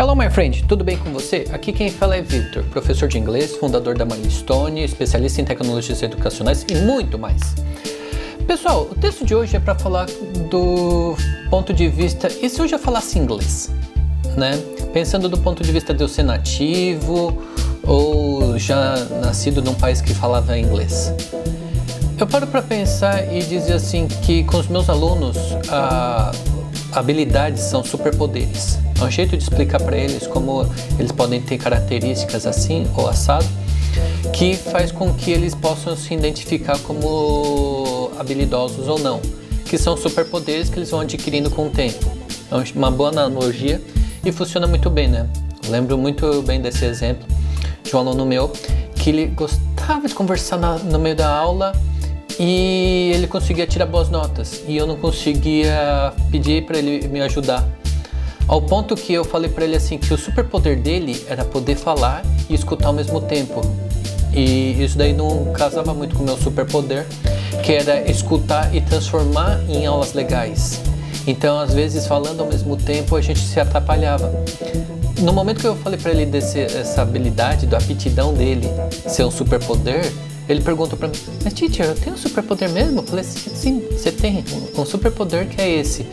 Hello, my friend, tudo bem com você? Aqui quem fala é Victor, professor de inglês, fundador da Milestone, especialista em tecnologias educacionais e muito mais. Pessoal, o texto de hoje é para falar do ponto de vista. E se eu já falasse inglês? Né? Pensando do ponto de vista de eu ser nativo ou já nascido num país que falava inglês. Eu paro para pensar e dizer assim que com os meus alunos a habilidades são superpoderes. É um jeito de explicar para eles como eles podem ter características assim ou assado, que faz com que eles possam se identificar como habilidosos ou não, que são superpoderes que eles vão adquirindo com o tempo. É uma boa analogia e funciona muito bem, né? Eu lembro muito bem desse exemplo de um aluno meu que ele gostava de conversar na, no meio da aula e ele conseguia tirar boas notas e eu não conseguia pedir para ele me ajudar ao ponto que eu falei para ele assim que o superpoder dele era poder falar e escutar ao mesmo tempo. E isso daí não casava muito com o meu superpoder, que era escutar e transformar em aulas legais. Então, às vezes, falando ao mesmo tempo, a gente se atrapalhava. No momento que eu falei para ele dessa habilidade, da aptidão dele ser um superpoder, ele perguntou para mim: Mas, teacher, eu tenho um superpoder mesmo? Eu falei: Sim, você tem um superpoder que é esse.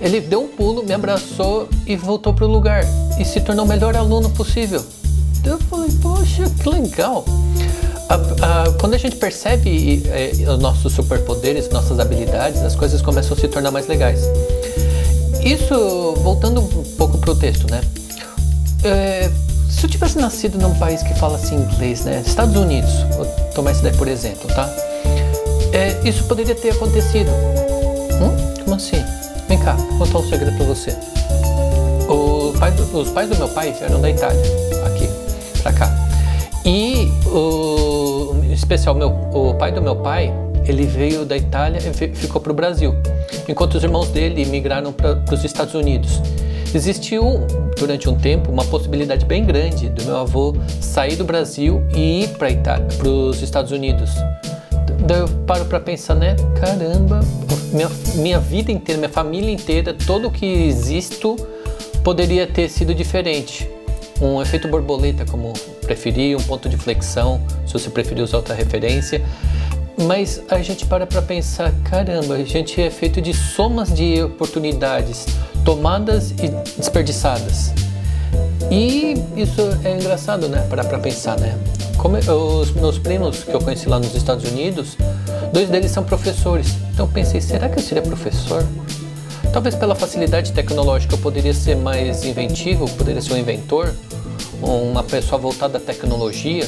Ele deu um pulo, me abraçou e voltou para o lugar e se tornou o melhor aluno possível. Então eu falei, poxa, que legal. Quando a gente percebe é, os nossos superpoderes, nossas habilidades, as coisas começam a se tornar mais legais. Isso, voltando um pouco para o texto, né? É, se eu tivesse nascido num país que fala assim inglês, né? Estados Unidos, vou tomar esse daí por exemplo, tá? É, isso poderia ter acontecido. Hum? Como assim? Vem cá, vou contar um segredo pra você. Pai do, os pais do meu pai eram da Itália, aqui, pra cá. E o, em especial meu, o pai do meu pai, ele veio da Itália e ficou pro Brasil, enquanto os irmãos dele migraram para os Estados Unidos. Existiu durante um tempo uma possibilidade bem grande do meu avô sair do Brasil e ir para os Estados Unidos. Daí eu paro para pensar, né? Caramba, minha, minha vida inteira, minha família inteira, todo o que existo poderia ter sido diferente. Um efeito borboleta, como preferir, um ponto de flexão, se você preferir usar outra referência. Mas a gente para para pensar, caramba, a gente é feito de somas de oportunidades tomadas e desperdiçadas. E isso é engraçado, né? Para pensar, né? Como os meus primos que eu conheci lá nos Estados Unidos, dois deles são professores. Então pensei, será que eu seria professor? Talvez pela facilidade tecnológica eu poderia ser mais inventivo, poderia ser um inventor, uma pessoa voltada à tecnologia,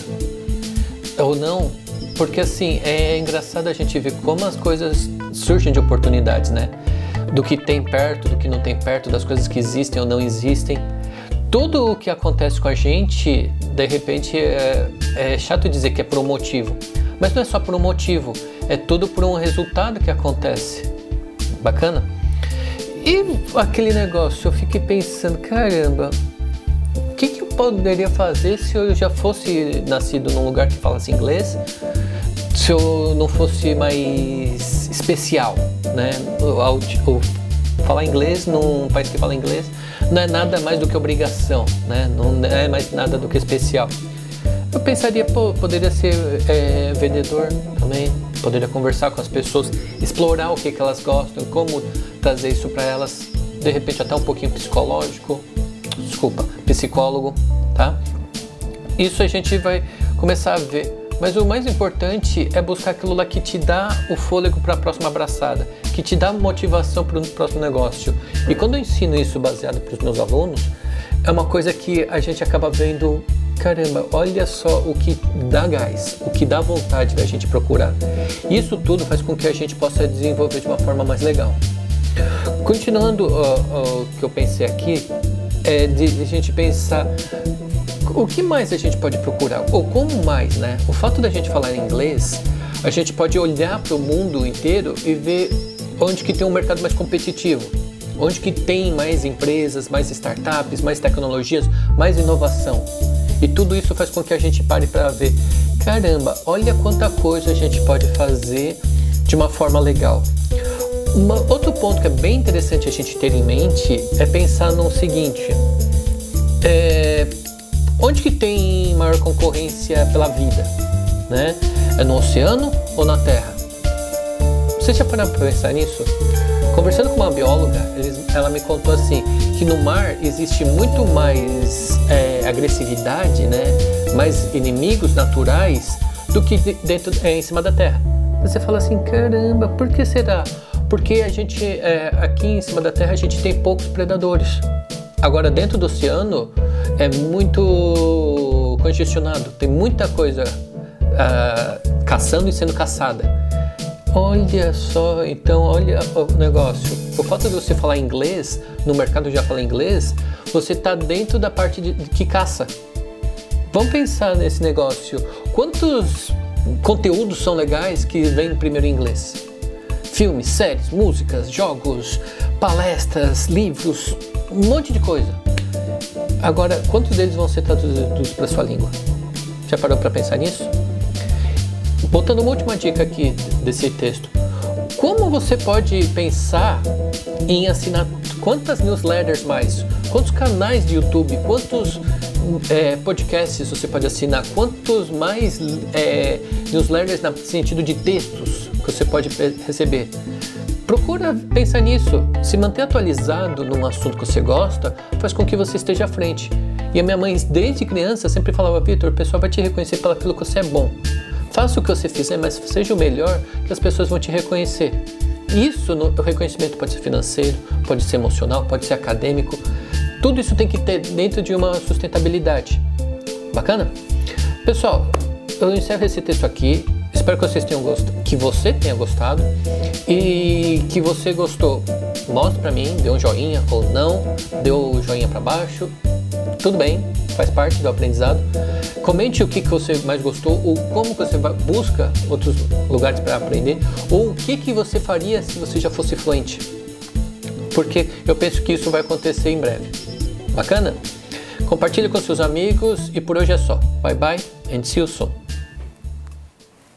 ou não, porque assim, é engraçado a gente ver como as coisas surgem de oportunidades, né? Do que tem perto, do que não tem perto, das coisas que existem ou não existem tudo o que acontece com a gente, de repente, é, é, chato dizer que é por um motivo, mas não é só por um motivo, é tudo por um resultado que acontece. Bacana? E aquele negócio, eu fiquei pensando, caramba, o que, que eu poderia fazer se eu já fosse nascido num lugar que falasse inglês? Se eu não fosse mais especial, né? Falar inglês num país que fala inglês não é nada mais do que obrigação, né? Não é mais nada do que especial. Eu pensaria, pô, poderia ser é, vendedor também, poderia conversar com as pessoas, explorar o que, que elas gostam, como trazer isso para elas, de repente até um pouquinho psicológico, desculpa, psicólogo, tá? Isso a gente vai começar a ver. Mas o mais importante é buscar aquilo lá que te dá o fôlego para a próxima abraçada, que te dá motivação para o próximo negócio. E quando eu ensino isso baseado para os meus alunos, é uma coisa que a gente acaba vendo caramba, olha só o que dá gás, o que dá vontade da gente procurar. Isso tudo faz com que a gente possa desenvolver de uma forma mais legal. Continuando o que eu pensei aqui, é de, de a gente pensar o que mais a gente pode procurar? Ou como mais, né? O fato da gente falar inglês, a gente pode olhar para o mundo inteiro e ver onde que tem um mercado mais competitivo, onde que tem mais empresas, mais startups, mais tecnologias, mais inovação. E tudo isso faz com que a gente pare para ver, caramba, olha quanta coisa a gente pode fazer de uma forma legal. Uma, outro ponto que é bem interessante a gente ter em mente é pensar no seguinte: É, onde que tem maior concorrência pela vida? Né? É no oceano ou na terra? Você já parou para pensar nisso? Conversando com uma bióloga, ela me contou assim que no mar existe muito mais é, agressividade, né? mais inimigos naturais do que dentro é, em cima da terra. Você fala assim, caramba, por que será? Porque a gente é, aqui em cima da terra a gente tem poucos predadores. Agora dentro do oceano é muito congestionado, tem muita coisa uh, caçando e sendo caçada. Olha só, então olha o negócio. Por falta de você falar inglês, no mercado já fala inglês, você está dentro da parte de, que caça. Vamos pensar nesse negócio. Quantos conteúdos são legais que vêm primeiro em inglês? Filmes, séries, músicas, jogos, palestras, livros, um monte de coisa. Agora, quantos deles vão ser traduzidos para sua língua? Já parou para pensar nisso? Botando uma última dica aqui desse texto. Como você pode pensar em assinar quantas newsletters mais? Quantos canais de YouTube? Quantos é, podcasts você pode assinar? Quantos mais é, newsletters no sentido de textos que você pode receber? Procura pensar nisso. Se manter atualizado num assunto que você gosta faz com que você esteja à frente. E a minha mãe, desde criança, sempre falava: Vitor, o pessoal vai te reconhecer pelo que você é bom. Faça o que você fizer, mas seja o melhor que as pessoas vão te reconhecer. Isso, no, o reconhecimento pode ser financeiro, pode ser emocional, pode ser acadêmico. Tudo isso tem que ter dentro de uma sustentabilidade. Bacana? Pessoal, eu encerro esse texto aqui. Espero que vocês tenham gostado, que você tenha gostado e que você gostou. Mostre para mim, dê um joinha ou não, o um joinha para baixo. Tudo bem, faz parte do aprendizado. Comente o que, que você mais gostou ou como você busca outros lugares para aprender ou o que, que você faria se você já fosse fluente. Porque eu penso que isso vai acontecer em breve. Bacana? Compartilhe com seus amigos e por hoje é só. Bye bye and see you soon.